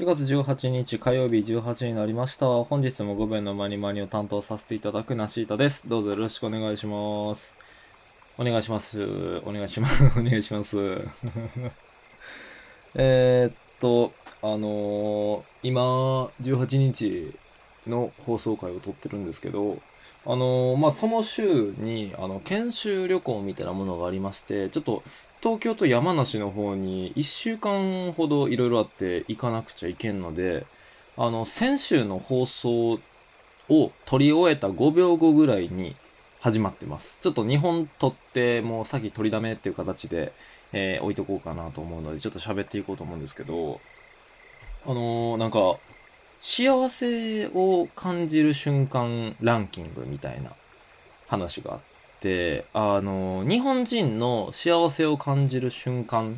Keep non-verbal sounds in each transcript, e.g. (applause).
4月18日火曜日18時になりました。本日も5弁のマニマニを担当させていただくナシータです。どうぞよろしくお願いします。お願いします。お願いします。(laughs) お願いします。(laughs) えっと、あのー今、18日の放送回を撮ってるんですけど、あのーまあ、その週に、あの、研修旅行みたいなものがありまして、ちょっと、東京と山梨の方に1週間ほどいろいろあって行かなくちゃいけんので、あの、先週の放送を撮り終えた5秒後ぐらいに始まってます。ちょっと2本撮って、もう先取りだめっていう形で、えー置いとこうかなと思うので、ちょっと喋っていこうと思うんですけど、あのーなんか、幸せを感じる瞬間ランキングみたいな話があっ、あの、日本人の幸せを感じる瞬間、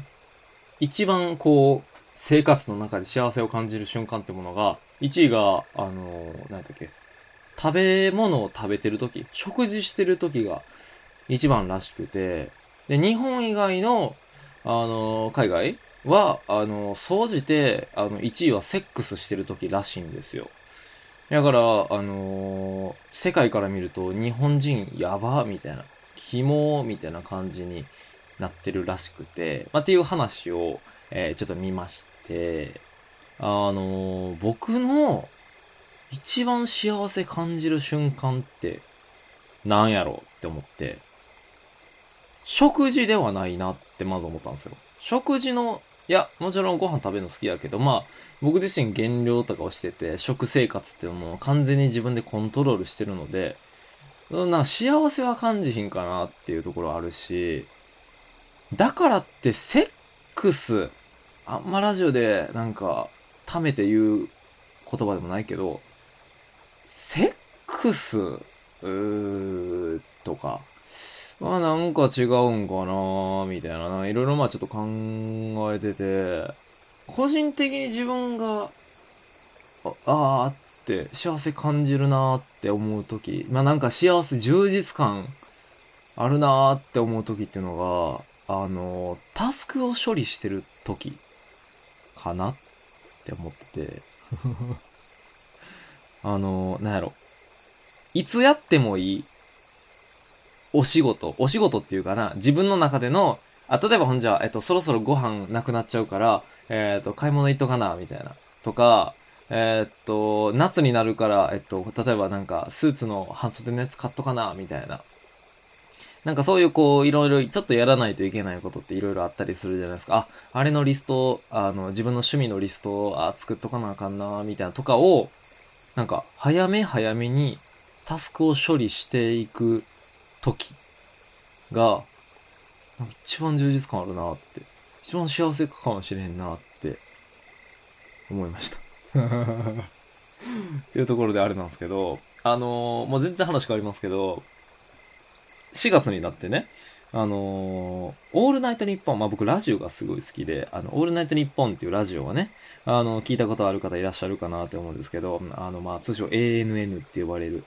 一番こう、生活の中で幸せを感じる瞬間ってものが、1位が、あの、何だっけ、食べ物を食べてる時食事してる時が一番らしくて、で、日本以外の、あの、海外は、あの、総じて、あの、1位はセックスしてる時らしいんですよ。だから、あのー世界から見ると日本人やばみたいな、キモみたいな感じになってるらしくて、まあ、っていう話を、えーちょっと見まして、あのー僕の一番幸せ感じる瞬間ってなんやろって思って、食事ではないなってまず思ったんですよ。食事の、いや、もちろんご飯食べるの好きやけど、まあ、僕自身減量とかをしてて、食生活っていう完全に自分でコントロールしてるので、な幸せは感じひんかなっていうところあるし、だからってセックス、あんまラジオでなんか、溜めて言う言葉でもないけど、セックス、うーとか、あなんか違うんかなみたいな、いろいろまあちょっと考えてて、個人的に自分が、ああーって幸せ感じるなーって思うとき、まあなんか幸せ、充実感あるなーって思うときっていうのが、あの、タスクを処理してるときかなって思って、(laughs) あの、なんやろ。いつやってもいいお仕事、お仕事っていうかな、自分の中での、あ、例えばほんじゃ、えっと、そろそろご飯なくなっちゃうから、えっと、買い物行っとかな、みたいな。とか、えっと、夏になるから、えっと、例えばなんか、スーツの半袖のやつ買っとかな、みたいな。なんかそういうこう、いろいろちょっとやらないといけないことっていろいろあったりするじゃないですか。あ、あれのリスト、あの、自分の趣味のリストを、あ、作っとかなあかんな、みたいなとかを、なんか、早め早めにタスクを処理していく時が、一番充実感あるなって、一番幸せかもしれんなって、思いました。っていうところであれなんですけど、あのーもう全然話変わりますけど、4月になってね、あのーオールナイトニッポン、まあ僕ラジオがすごい好きで、あの、オールナイトニッポンっていうラジオがね、あの、聞いたことある方いらっしゃるかなって思うんですけど、あの、まあ通称 ANN って呼ばれる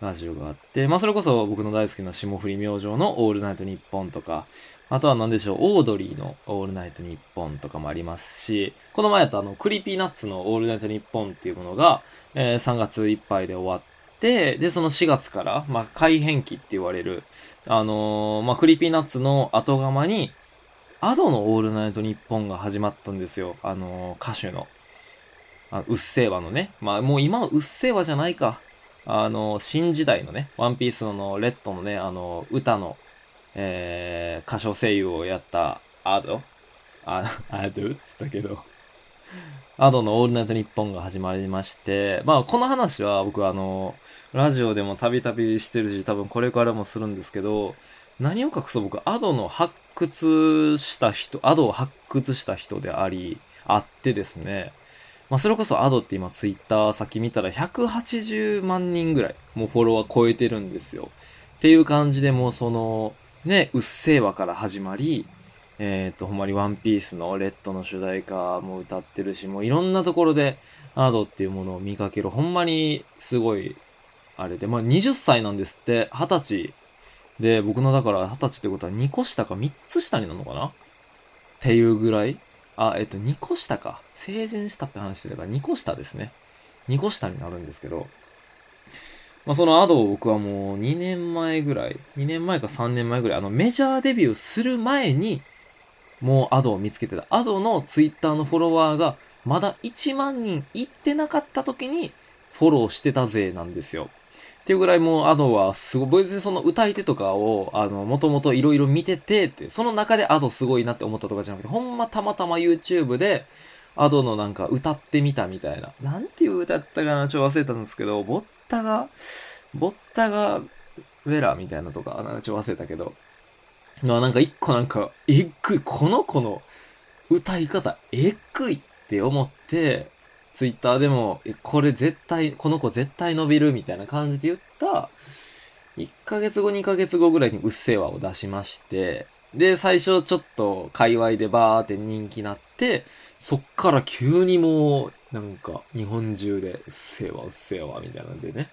ラジオがあって、まあそれこそ僕の大好きな霜降り明星のオールナイトニッポンとか、あとは何でしょう、オードリーのオールナイトニッポンとかもありますし、この前やったあの、 Creepy Nuts のオールナイトニッポンっていうものが、えー3月いっぱいで終わって、で、その4月から、まあ、改編期って言われる、あのーまあ、 Creepy Nuts の後釜に、 Ado のオールナイトニッポンが始まったんですよ。あのー歌手の。あうっせぇわのね。まあ、もう今はうっせぇわじゃないか。あの新時代のね、ワンピースのレッドのね、あの歌の、えー、歌唱声優をやったアドあ、アドっつったけど。アドのオールナイトニッポンが始まりまして、まあこの話は僕はあの、ラジオでもたびたびしてるし、多分これからもするんですけど、何を隠そう？僕、アドの発掘した人、アドを発掘した人であり、あってですね、まあそれこそアドって今ツイッター先見たら180万人ぐらい、もうフォロワー超えてるんですよ。っていう感じでもうその、ね、うっせぇわから始まり、えっ、と、ほんまにワンピースのレッドの主題歌も歌ってるし、もういろんなところでアドっていうものを見かける。ほんまにすごい、あれで、まあ20歳なんですって、20歳。で、僕のだから20歳ってことは2個下か3つ下になるのかな？っていうぐらいあ、えっと、2個下か。成人したって話してたから2個下ですね。2個下になるんですけど、まあ、そのアドを僕はもう2年前ぐらい、2年前か3年前ぐらい、あのメジャーデビューする前に、もうアドを見つけてた。アドのツイッターのフォロワーがまだ1万人いってなかった時にフォローしてたぜなんですよ。っていうぐらいもうアドはすごい、別にその歌い手とかを、あの、もともといろいろ見ててって、その中でアドすごいなって思ったとかじゃなくて、ほんまたまたま YouTube で、アドのなんか歌ってみたみたいな。なんていう歌やったかなちょ忘れたんですけど、ボッタが、ボッタが、ウェラーみたいなとか、なんかちょ忘れたけど。まあなんか一個なんか、えっぐい、この子の歌い方、えっぐいって思って、ツイッターでも、これ絶対、この子絶対伸びるみたいな感じで言った、1ヶ月後、2ヶ月後ぐらいにうっせぇわを出しまして、で、最初ちょっと界隈でバーって人気なって、そっから急にもう、なんか、日本中で、うっせぇわ、うっせぇわ、みたいなんでね。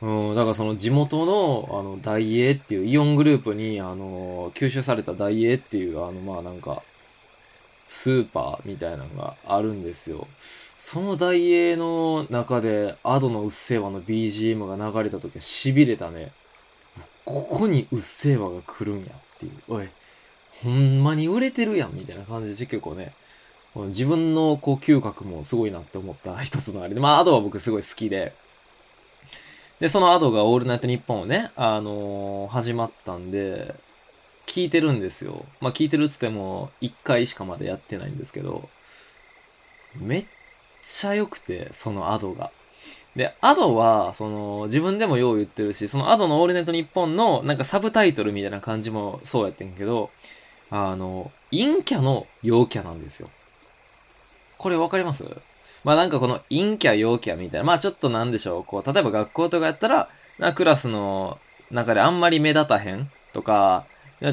うん、だからその地元の、あの、大英っていうイオングループに、あの、吸収された大英っていう、あの、まあなんか、スーパーみたいなのがあるんですよ。その大英の中で、アドのうっせぇわの BGM が流れた時は痺れたね。ここにうっせぇわが来るんやっていう。おい、ほんまに売れてるやんみたいな感じで結構ね、自分のこう嗅覚もすごいなって思った一つのあれで、まあアドは僕すごい好きで、で、そのアドがオールナイトニッポンをね、あのー、始まったんで、聞いてるんですよ。まあ聞いてるっつっても、1回しかまだやってないんですけど、めっちゃ良くて、そのアドが。で、アドは、その、自分でもよう言ってるし、そのアドのオールネットニッポンの、なんかサブタイトルみたいな感じもそうやってんけど、あの、陰キャの陽キャなんですよ。これわかります？まあなんかこの陰キャ陽キャみたいな、まあちょっとなんでしょう、こう、例えば学校とかやったら、なクラスの中であんまり目立たへんとか、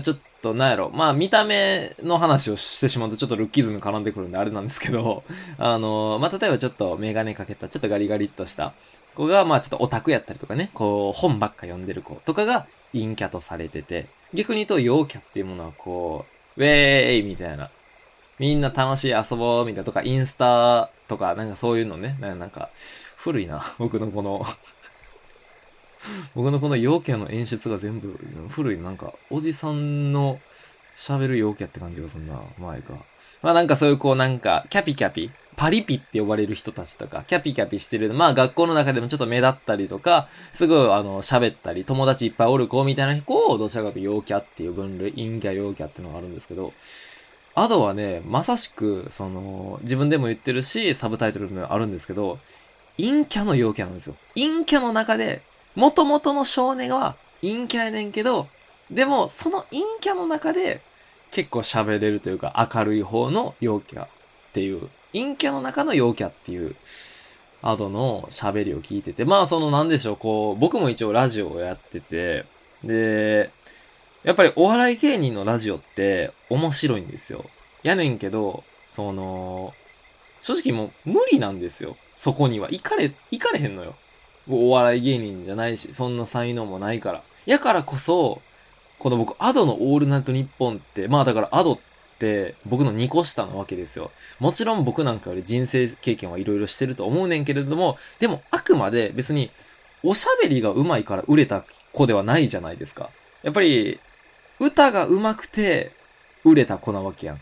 ちょっと、なんやろ。まあ、見た目の話をしてしまうとちょっとルッキズム絡んでくるんであれなんですけど、(laughs) あの、まあ、例えばちょっとメガネかけた、ちょっとガリガリっとした子が、まあ、ちょっとオタクやったりとかね、こう、本ばっか読んでる子とかが陰キャとされてて、逆に言うと陽キャっていうものはこう、ウェーイみたいな。みんな楽しい遊ぼうみたいなとか、インスタとか、なんかそういうのね、なんか、古いな、僕のこの (laughs) 僕のこの陽キャの演出が全部古い、なんか、おじさんの喋る陽キャって感じがすんな、前か。まあなんかそういうこうなんか、キャピキャピ、パリピって呼ばれる人たちとか、キャピキャピしてる、まあ学校の中でもちょっと目立ったりとか、すぐあの、喋ったり、友達いっぱいおる子みたいな子を、どちらかというと陽キャっていう分類、陰キャ陽キャっていうのがあるんですけど、アドはね、まさしく、その、自分でも言ってるし、サブタイトルもあるんですけど、陰キャの陽キャなんですよ。陰キャの中で、元々の少年は陰キャやねんけど、でも、その陰キャの中で結構喋れるというか明るい方の陽キャっていう、陰キャの中の陽キャっていう、アドの喋りを聞いてて、まあそのなんでしょう、こう、僕も一応ラジオをやってて、で、やっぱりお笑い芸人のラジオって面白いんですよ。やねんけど、その、正直もう無理なんですよ。そこには。行かれ、行かれへんのよ。お笑い芸人じゃないし、そんな才能もないから。やからこそ、この僕、アドのオールナイトニッポンって、まあだからアドって僕の2個下なわけですよ。もちろん僕なんかより人生経験はいろいろしてると思うねんけれども、でもあくまで別におしゃべりが上手いから売れた子ではないじゃないですか。やっぱり、歌が上手くて売れた子なわけやん。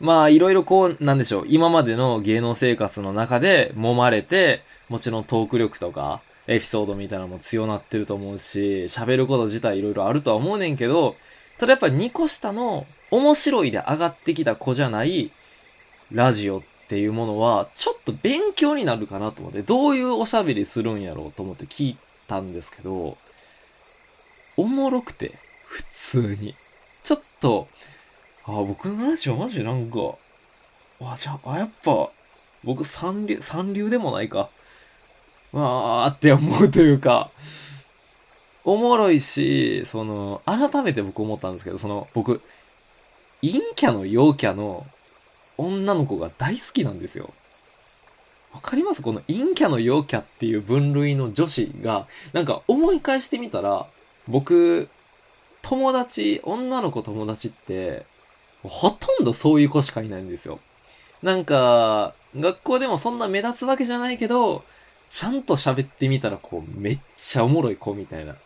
まあ、いろいろこう、なんでしょう、今までの芸能生活の中で揉まれて、もちろんトーク力とか、エピソードみたいなのも強なってると思うし、喋ること自体いろいろあるとは思うねんけど、ただやっぱ2個下の面白いで上がってきた子じゃないラジオっていうものは、ちょっと勉強になるかなと思って、どういうおしゃべりするんやろうと思って聞いたんですけど、おもろくて、普通に。ちょっと、あ、僕のラジオマジなんか、あ、じゃあ、やっぱ、僕三流、三流でもないか。わーって思うというか、おもろいし、その、改めて僕思ったんですけど、その、僕、陰キャの陽キャの女の子が大好きなんですよ。わかります？この陰キャの陽キャっていう分類の女子が、なんか思い返してみたら、僕、友達、女の子友達って、ほとんどそういう子しかいないんですよ。なんか、学校でもそんな目立つわけじゃないけど、ちゃんと喋ってみたらこう、めっちゃおもろい子みたいな。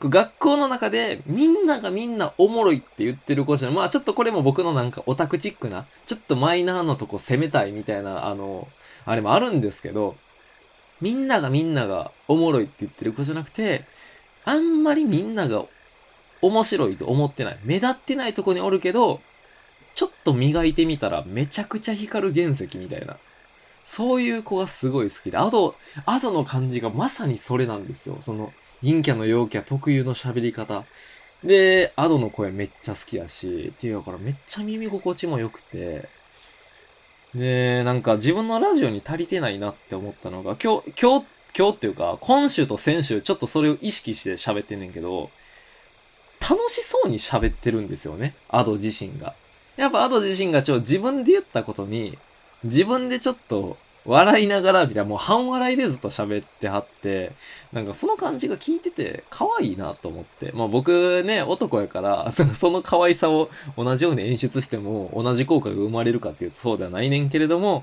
学校の中でみんながみんなおもろいって言ってる子じゃん。まあちょっとこれも僕のなんかオタクチックな、ちょっとマイナーのとこ攻めたいみたいな、あの、あれもあるんですけど、みんながみんながおもろいって言ってる子じゃなくて、あんまりみんなが面白いと思ってない。目立ってないとこにおるけど、ちょっと磨いてみたらめちゃくちゃ光る原石みたいな。そういう子がすごい好きで、あと、あとの感じがまさにそれなんですよ。その、陰キャの陽キャ特有の喋り方。で、アドの声めっちゃ好きやし、っていうからめっちゃ耳心地も良くて、で、なんか自分のラジオに足りてないなって思ったのが、今日、今日、今日っていうか、今週と先週ちょっとそれを意識して喋ってんねんけど、楽しそうに喋ってるんですよね。アド自身が。やっぱアド自身がちょ、自分で言ったことに、自分でちょっと笑いながら、みたいな、もう半笑いでずっと喋ってはって、なんかその感じが聞いてて、可愛いなと思って。まあ僕ね、男やから、その可愛さを同じように演出しても、同じ効果が生まれるかっていうとそうではないねんけれども、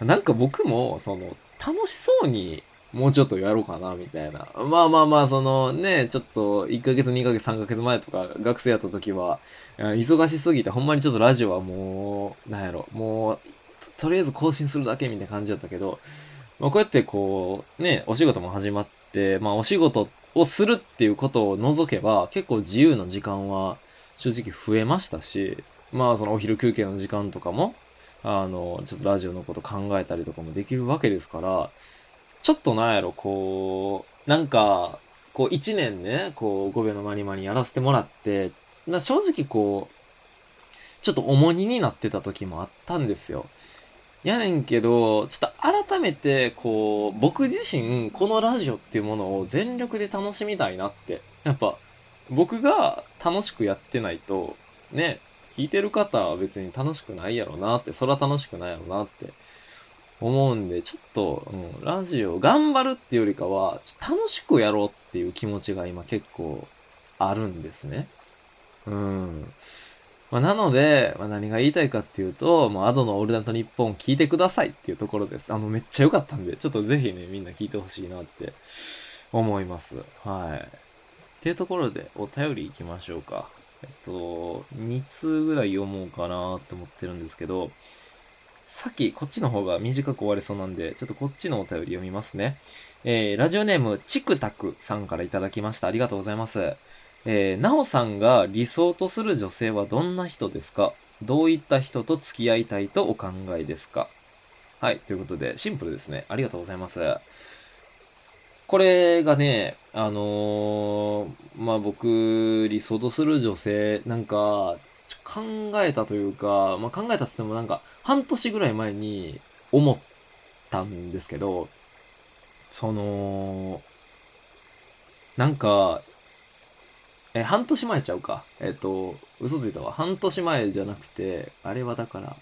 なんか僕も、その、楽しそうに、もうちょっとやろうかな、みたいな。まあまあまあ、そのね、ちょっと、1ヶ月、2ヶ月、3ヶ月前とか、学生やった時は、忙しすぎて、ほんまにちょっとラジオはもう、なんやろ、もう、とりあえず更新するだけみたいな感じだったけど、まあ、こうやってこう、ね、お仕事も始まって、まあお仕事をするっていうことを除けば、結構自由な時間は正直増えましたし、まあそのお昼休憩の時間とかも、あの、ちょっとラジオのこと考えたりとかもできるわけですから、ちょっとなんやろ、こう、なんか、こう一年ね、こう5秒のまにまにやらせてもらって、まあ、正直こう、ちょっと重荷になってた時もあったんですよ。やねんけど、ちょっと改めて、こう、僕自身、このラジオっていうものを全力で楽しみたいなって。やっぱ、僕が楽しくやってないと、ね、聞いてる方は別に楽しくないやろなって、そら楽しくないやろなって思うんで、ちょっと、うん、ラジオ頑張るっていうよりかは、楽しくやろうっていう気持ちが今結構あるんですね。うん。まあ、なので、まあ、何が言いたいかっていうと、まあ、アドのオールナイトニッポン聞いてくださいっていうところです。あの、めっちゃ良かったんで、ちょっとぜひね、みんな聞いてほしいなって思います。はい。っていうところで、お便り行きましょうか。えっと、2通ぐらい読もうかなって思ってるんですけど、さっきこっちの方が短く終われそうなんで、ちょっとこっちのお便り読みますね。えー、ラジオネーム、チクタクさんからいただきました。ありがとうございます。えー、なおさんが理想とする女性はどんな人ですか？どういった人と付き合いたいとお考えですか？はい。ということで、シンプルですね。ありがとうございます。これがね、あのー、まあ、僕、理想とする女性、なんか、考えたというか、まあ、考えたっつってもなんか、半年ぐらい前に思ったんですけど、その、なんか、え、半年前ちゃうか。えっ、と、嘘ついたわ。半年前じゃなくて、あれはだから、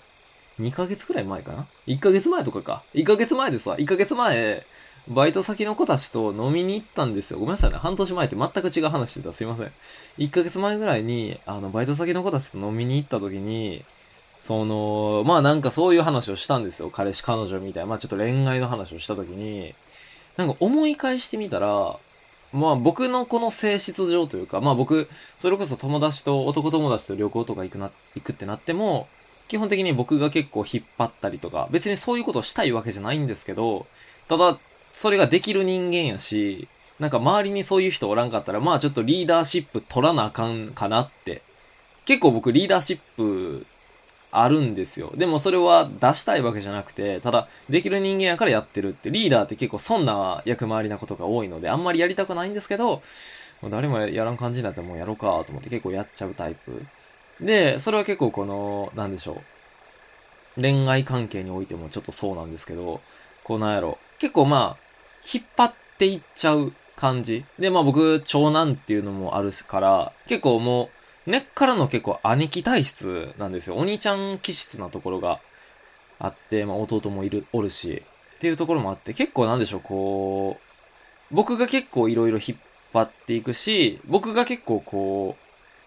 2ヶ月くらい前かな ?1 ヶ月前とかか。1ヶ月前ですわ。1ヶ月前、バイト先の子たちと飲みに行ったんですよ。ごめんなさいね。半年前って全く違う話してた。すいません。1ヶ月前ぐらいに、あの、バイト先の子たちと飲みに行った時に、その、まあなんかそういう話をしたんですよ。彼氏、彼女みたいな。まあちょっと恋愛の話をした時に、なんか思い返してみたら、まあ僕のこの性質上というか、まあ僕、それこそ友達と、男友達と旅行とか行くな、行くってなっても、基本的に僕が結構引っ張ったりとか、別にそういうことをしたいわけじゃないんですけど、ただ、それができる人間やし、なんか周りにそういう人おらんかったら、まあちょっとリーダーシップ取らなあかんかなって。結構僕リーダーシップあるんですよ。でもそれは出したいわけじゃなくて、ただ、できる人間やからやってるって、リーダーって結構そんな役回りなことが多いので、あんまりやりたくないんですけど、誰もやらん感じになってもうやろうかと思って結構やっちゃうタイプ。で、それは結構この、なんでしょう。恋愛関係においてもちょっとそうなんですけど、こうなんやろ。結構まあ、引っ張っていっちゃう感じ。で、まあ僕、長男っていうのもあるから、結構もう、根っからの結構兄貴体質なんですよ。お兄ちゃん気質なところがあって、まあ弟もいる、おるし、っていうところもあって、結構なんでしょう、こう、僕が結構いろいろ引っ張っていくし、僕が結構こ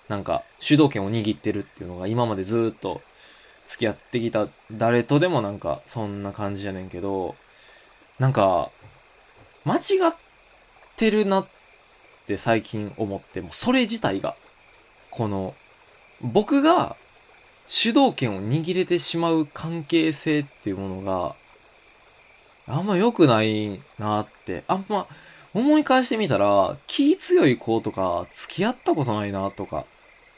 う、なんか主導権を握ってるっていうのが今までずっと付き合ってきた誰とでもなんかそんな感じやねんけど、なんか、間違ってるなって最近思って、もうそれ自体が、この、僕が主導権を握れてしまう関係性っていうものが、あんま良くないなって、あんま思い返してみたら、気強い子とか付き合ったことないなとか、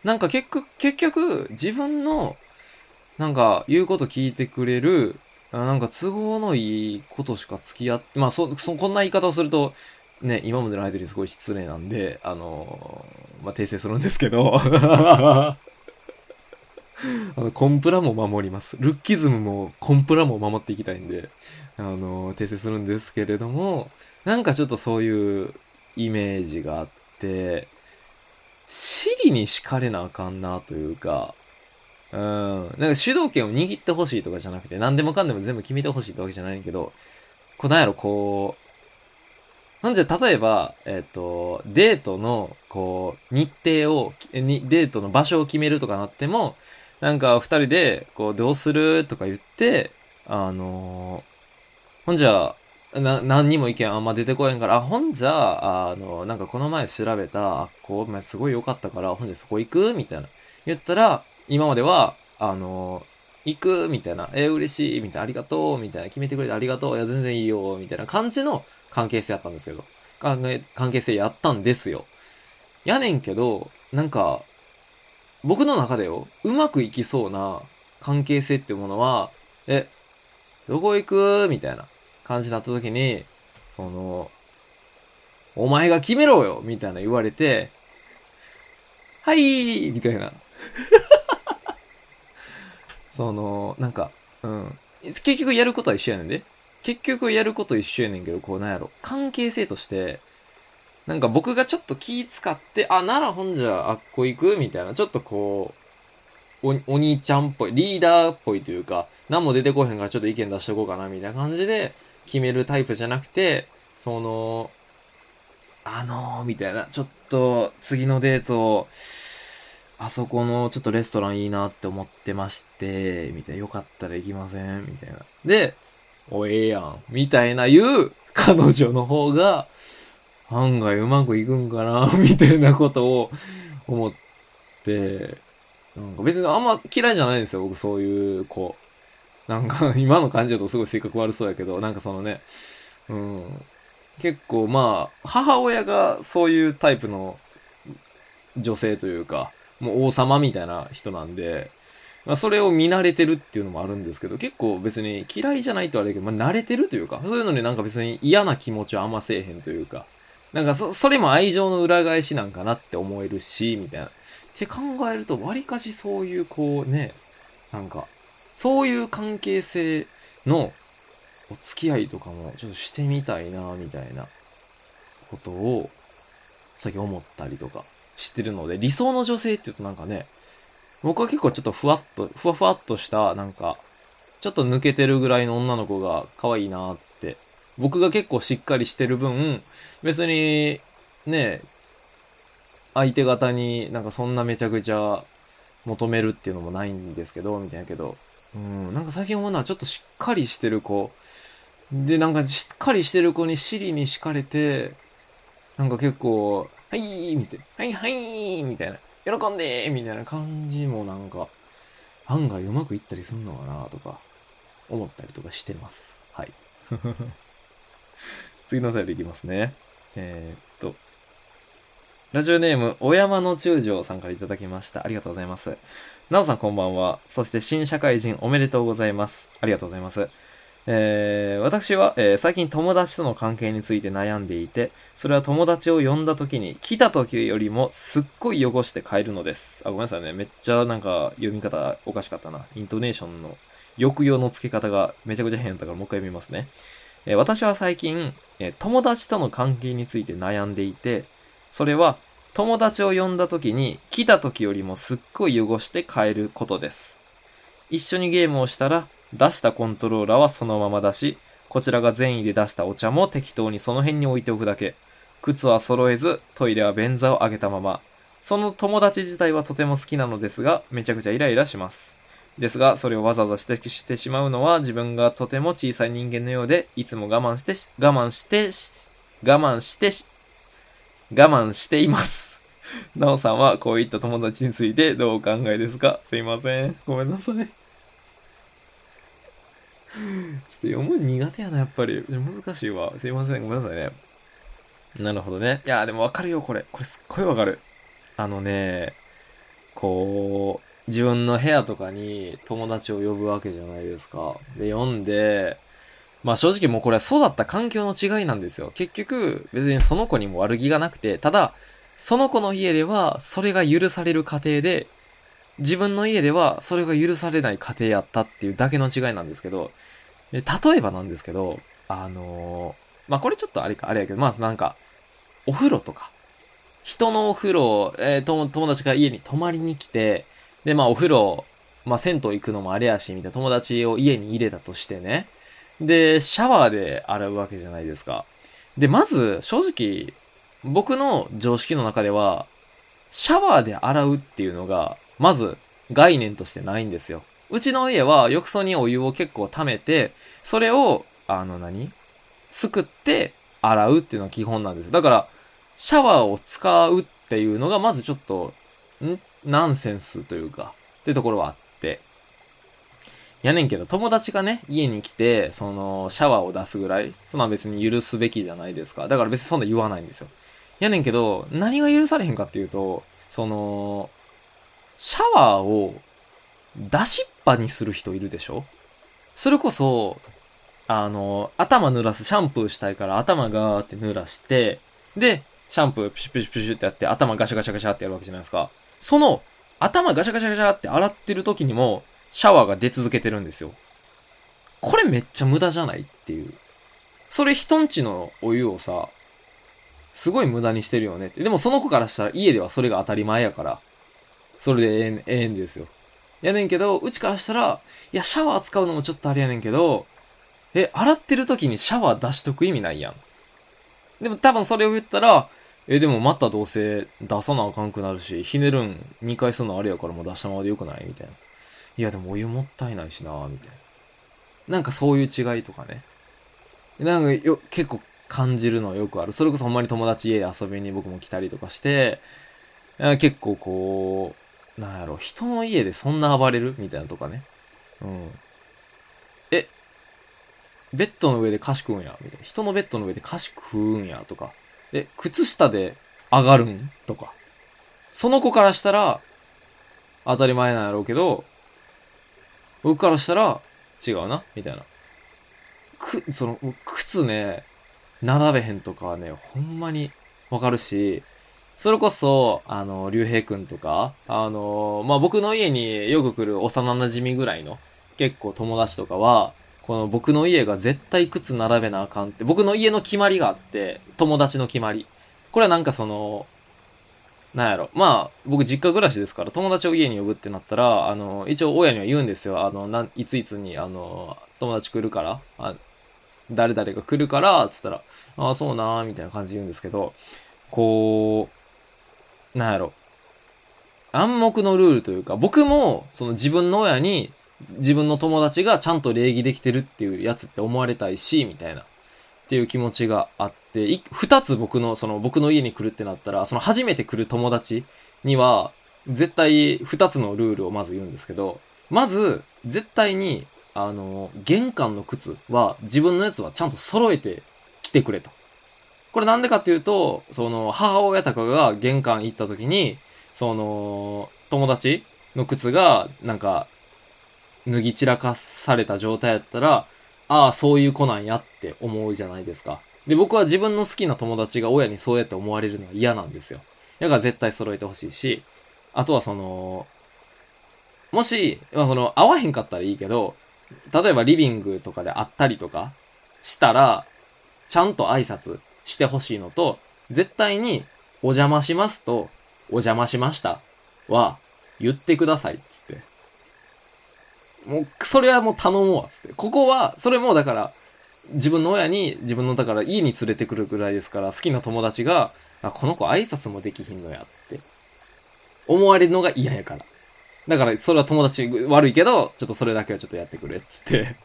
なんか結局、結局自分のなんか言うこと聞いてくれる、なんか都合のいいことしか付き合って、まあそ、そ、こんな言い方をすると、ね、今までの間にすごい失礼なんで、あのまあ、訂正するんですけど (laughs) あの、コンプラも守ります。ルッキズムもコンプラも守っていきたいんで、あの訂正するんですけれども、なんかちょっとそういうイメージがあって、尻に敷かれなあかんなというか、うん。なんか主導権を握ってほしいとかじゃなくて、何でもかんでも全部決めてほしいってわけじゃないけど、こうなんやろ、こう、なんじゃ、例えば、えっ、ー、と、デートの、こう、日程を、に、デートの場所を決めるとかなっても、なんか二人で、こう、どうするとか言って、あのー、ほんじゃ、な、何にも意見あんま出てこへんから、あ、ほんじゃ、あの、なんかこの前調べた、あ、こう、すごい良かったから、ほんじゃそこ行くみたいな。言ったら、今までは、あの、行くみたいな、えー、嬉しいみたいな、ありがとうみたいな、決めてくれてありがとういや、全然いいよみたいな感じの関係性やったんですけど、関係性やったんですよ。やねんけど、なんか、僕の中でよ、うまくいきそうな関係性っていうものは、え、どこ行く？みたいな感じになった時に、その、お前が決めろよみたいな言われて、はいみたいな。(laughs) その、なんか、うん。結局やることは一緒やねんで。結局やること一緒やねんけど、こうなんやろ。関係性として、なんか僕がちょっと気使って、あ、ならほんじゃあっこ行く？みたいな、ちょっとこう、お、お兄ちゃんっぽい、リーダーっぽいというか、何も出てこへんからちょっと意見出しとこうかな、みたいな感じで決めるタイプじゃなくて、その、あのー、みたいな、ちょっと次のデート、あそこのちょっとレストランいいなって思ってまして、みたいな、よかったら行きません？みたいな。で、お、ええやん。みたいな言う彼女の方が、案外うまくいくんかな (laughs) みたいなことを思って、なんか別にあんま嫌いじゃないんですよ、僕そういう子。なんか (laughs) 今の感じだとすごい性格悪そうやけど、なんかそのね、うん。結構まあ、母親がそういうタイプの女性というか、もう王様みたいな人なんで、まあ、それを見慣れてるっていうのもあるんですけど、結構別に嫌いじゃないとあれだけど、まあ、慣れてるというか、そういうのになんか別に嫌な気持ちはあんませえへんというか、なんかそ、それも愛情の裏返しなんかなって思えるし、みたいな。って考えると、割かしそういうこうね、なんか、そういう関係性のお付き合いとかもちょっとしてみたいな、みたいなことを、最近思ったりとかしてるので、理想の女性って言うとなんかね、僕は結構ちょっとふわっと、ふわふわっとした、なんか、ちょっと抜けてるぐらいの女の子が可愛いなって。僕が結構しっかりしてる分、別に、ね、相手方になんかそんなめちゃくちゃ求めるっていうのもないんですけど、みたいなけど、うん、なんか最近思うのはちょっとしっかりしてる子。で、なんかしっかりしてる子に尻に敷かれて、なんか結構、はいー、みたいな。はい、はいー、みたいな。喜んでみたいな感じもなんか、案外うまくいったりすんのかなとか、思ったりとかしてます。はい。(laughs) 次の際でいきますね。えー、っと、ラジオネーム、お山の中将さんからいただきました。ありがとうございます。なおさんこんばんは。そして新社会人おめでとうございます。ありがとうございます。えー、私は、えー、最近友達との関係について悩んでいて、それは友達を呼んだ時に、来た時よりもすっごい汚して帰るのです。あ、ごめんなさいね。めっちゃなんか読み方おかしかったな。イントネーションの抑揚の付け方がめちゃくちゃ変だったからもう一回読みますね。えー、私は最近、え友達との関係について悩んでいて、それは友達を呼んだ時に来た時よりもすっごい汚して帰ることです。一緒にゲームをしたら出したコントローラーはそのままだし、こちらが善意で出したお茶も適当にその辺に置いておくだけ。靴は揃えず、トイレは便座を上げたまま。その友達自体はとても好きなのですが、めちゃくちゃイライラします。ですが、それをわざわざ指摘してしまうのは自分がとても小さい人間のようで、いつも我慢してし、我慢してし、我慢してし、我慢しています。なおさんはこういった友達についてどうお考えですか？すいません。ごめんなさい。(laughs) ちょっと読む苦手やな、やっぱり。難しいわ。すいません。ごめんなさいね。なるほどね。いや、でもわかるよ、これ。これすっごいわかる。あのね、こう、自分の部屋とかに友達を呼ぶわけじゃないですか。で、読んで、まあ正直もうこれは育った環境の違いなんですよ。結局、別にその子にも悪気がなくて、ただ、その子の家ではそれが許される家庭で、自分の家ではそれが許されない家庭やったっていうだけの違いなんですけど、で例えばなんですけど、あのーまあこれちょっとあれか、あれやけど、まずなんか、お風呂とか、人のお風呂、えー友達が家に泊まりに来て、で、まあお風呂、まあ銭湯行くのもあれやし、みたいな友達を家に入れたとしてね。で、シャワーで洗うわけじゃないですか。で、まず、正直、僕の常識の中では、シャワーで洗うっていうのが、まず概念としてないんですよ。うちの家は浴槽にお湯を結構溜めて、それを、あの何？すくって洗うっていうのが基本なんです。だから、シャワーを使うっていうのがまずちょっと、ん？ナンセンスというか、っていうところはあって。やねんけど、友達がね、家に来て、その、シャワーを出すぐらい、そんな別に許すべきじゃないですか。だから別にそんな言わないんですよ。やねんけど、何が許されへんかっていうと、その、シャワーを出しっぱにする人いるでしょ？それこそ、あの、頭濡らす、シャンプーしたいから頭ガーって濡らして、で、シャンプープシュプシュプシュってやって頭ガシャガシャガシャってやるわけじゃないですか。その、頭ガシャガシャガシャって洗ってる時にも、シャワーが出続けてるんですよ。これめっちゃ無駄じゃないっていう。それ人んちのお湯をさ、すごい無駄にしてるよねって。でもその子からしたら家ではそれが当たり前やから、それでええん、ええんですよ。やねんけど、うちからしたら、いや、シャワー使うのもちょっとあれやねんけど、え、洗ってる時にシャワー出しとく意味ないやん。でも多分それを言ったら、え、でもまたどうせ出さなあかんくなるし、ひねるん2回するのあれやからもう出したままでよくない？みたいな。いや、でもお湯もったいないしなみたいな。なんかそういう違いとかね。なんかよ、結構感じるのはよくある。それこそほんまに友達家遊びに僕も来たりとかして、結構こう、なんやろ、人の家でそんな暴れるみたいなとかね。うん。え、ベッドの上で菓子食うんやみたいな。人のベッドの上で菓子食うんやとか。え、靴下で上がるんとか。その子からしたら、当たり前なんやろうけど、僕からしたら、違うな、みたいな。く、その、靴ね、並べへんとかね、ほんまにわかるし、それこそ、あの、竜兵くんとか、あの、まあ、僕の家によく来る幼馴染ぐらいの、結構友達とかは、この僕の家が絶対靴並べなあかんって、僕の家の決まりがあって、友達の決まり。これはなんかその、なんやろ。まあ、僕実家暮らしですから、友達を家に呼ぶってなったら、あの、一応親には言うんですよ。あの、なん、いついつに、あの、友達来るから、あ誰々が来るから、つったら、ああ、そうなーみたいな感じで言うんですけど、こう、なんやろ。暗黙のルールというか、僕も、その自分の親に、自分の友達がちゃんと礼儀できてるっていうやつって思われたいし、みたいな。っていう気持ちがあって、二つ僕の、その僕の家に来るってなったら、その初めて来る友達には、絶対二つのルールをまず言うんですけど、まず、絶対に、あの、玄関の靴は、自分のやつはちゃんと揃えて来てくれと。これなんでかっていうと、その、母親とかが玄関行った時に、その、友達の靴が、なんか、脱ぎ散らかされた状態やったら、ああ、そういう子なんやって思うじゃないですか。で、僕は自分の好きな友達が親にそうやって思われるのは嫌なんですよ。だから絶対揃えてほしいし、あとはその、もし、まあその、会わへんかったらいいけど、例えばリビングとかで会ったりとかしたら、ちゃんと挨拶してほしいのと、絶対に、お邪魔しますと、お邪魔しましたは、言ってください、つって。もう、それはもう頼もうわ、つって。ここは、それもだから、自分の親に、自分の、だから家に連れてくるぐらいですから、好きな友達が、あ、この子挨拶もできひんのやって。思われるのが嫌やから。だから、それは友達悪いけど、ちょっとそれだけはちょっとやってくれ、つって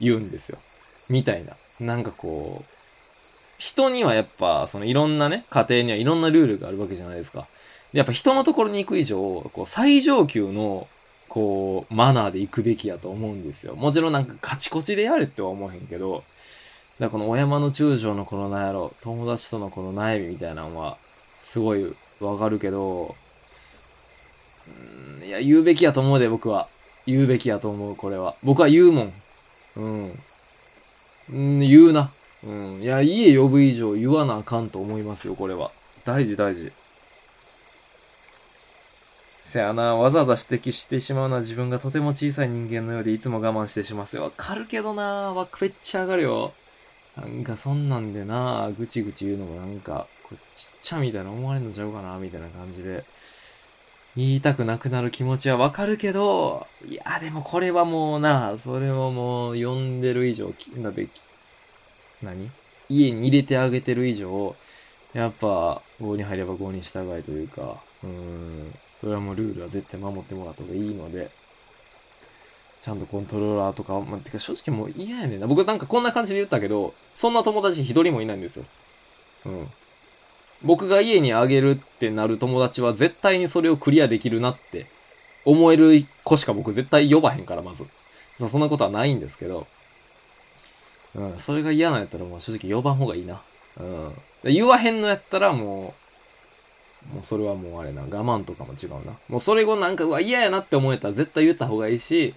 言うんですよ。みたいな。なんかこう、人にはやっぱ、そのいろんなね、家庭にはいろんなルールがあるわけじゃないですか。やっぱ人のところに行く以上、こう、最上級の、こう、マナーで行くべきやと思うんですよ。もちろんなんかカチコチでやれっては思わへんけど、だからこのお山の中将のこのなんやろ、友達とのこの悩みみたいなのは、すごいわかるけど、うんいや、言うべきやと思うで、僕は。言うべきやと思う、これは。僕は言うもん。うん。うん、言うな。うん。いや、家呼ぶ以上言わなあかんと思いますよ、これは。大事、大事。せやな、わざわざ指摘してしまうのは自分がとても小さい人間のようでいつも我慢してしますよ。わかるけどな、わ、めっちゃ上がるよ。なんかそんなんでな、ぐちぐち言うのもなんか、これちっちゃみたいな思われんのちゃうかな、みたいな感じで。言いたくなくなる気持ちはわかるけど、いや、でもこれはもうな、それをもう呼んでる以上、きだって、き何？家に入れてあげてる以上、やっぱ、5に入れば5に従いというか、うん、それはもうルールは絶対守ってもらった方がいいので、ちゃんとコントローラーとか、ま、てか正直もう嫌やねんな。僕なんかこんな感じで言ったけど、そんな友達一人もいないんですよ。うん。僕が家にあげるってなる友達は絶対にそれをクリアできるなって思える子しか僕絶対呼ばへんから、まず。そんなことはないんですけど、うん、それが嫌なんやったらもう正直呼ばん方がいいな。うん。で言わへんのやったらもう、もうそれはもうあれな、我慢とかも違うな。もうそれ後なんか、うわ、嫌やなって思えたら絶対言った方がいいし、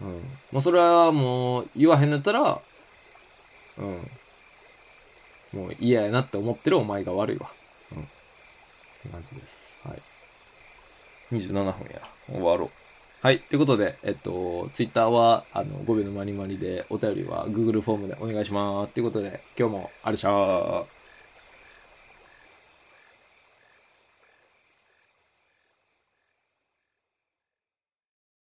うん。もうそれはもう言わへんのやったら、うん。もう嫌やなって思ってるお前が悪いわ。うん。って感じです。はい。27分や。終わろう。はい。ということで、えっと、ツイッターは、あの、5秒のまにまにで、お便りは Google フォームでお願いします。ということで、今日もありがとう。